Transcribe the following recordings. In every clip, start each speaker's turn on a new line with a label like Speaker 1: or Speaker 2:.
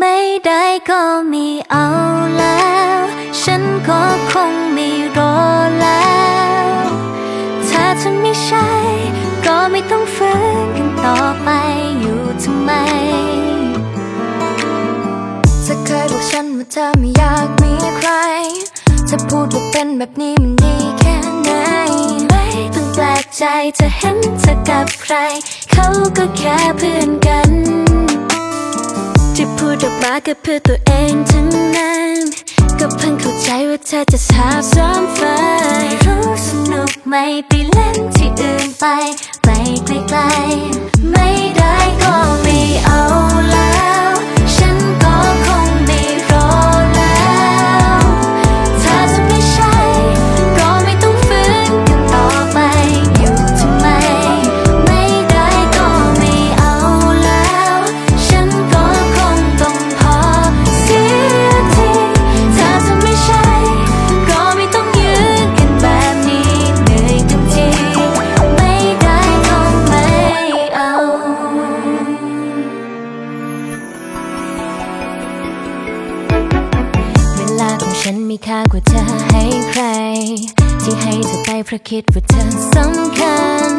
Speaker 1: ไม่ได้ก็ไม่เอาแล้ว ฉันก็คงไม่รอแล้ว ถ้าเธอไม่ใช่ ก็ไม่ต้องฝืนกันต่อไปอยู่ทำไมเธอเคยบอกฉันว่าเธอไม่อยากมีใครเธอพูดว่าเป็นแบบนี้มันดีแค่ไหน ไม่ต้องแปลกใจจะเห็นเธอกับใคร เขาก็แค่เพื่อน ดออกมาก็เพื่อตัวเองทั้งนั้น ก็เพิ่งเข้าใจว่าเธอจะสาบซ้อมไฟรู้สนุกไหมไปเล่นที่อื่นไป ฉันมีค่ากว่าเธอให้ใคร ที่ให้เธอไปเพราะคิดว่าเธอสำคัญ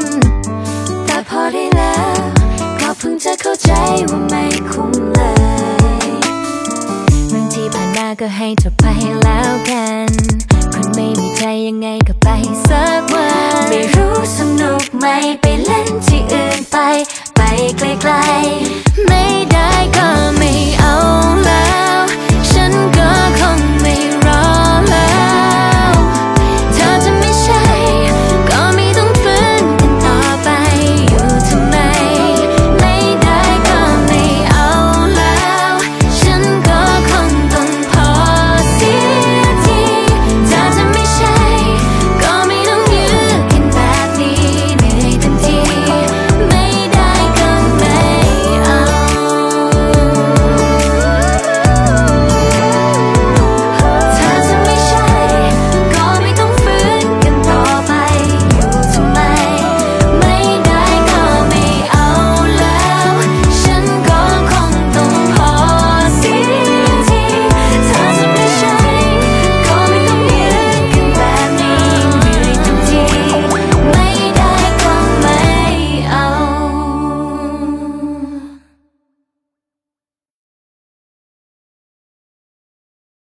Speaker 1: แต่พอได้แล้วก็เพิ่งจะเข้าใจว่าไม่คุ้มเลยบางทีผ่านมาก็ให้เธอไปแล้วกัน คนไม่มีใจยังไงก็ไปสักวันไม่รู้สนุกไหมไปเล่นที่อื่นไป ไปไกลๆ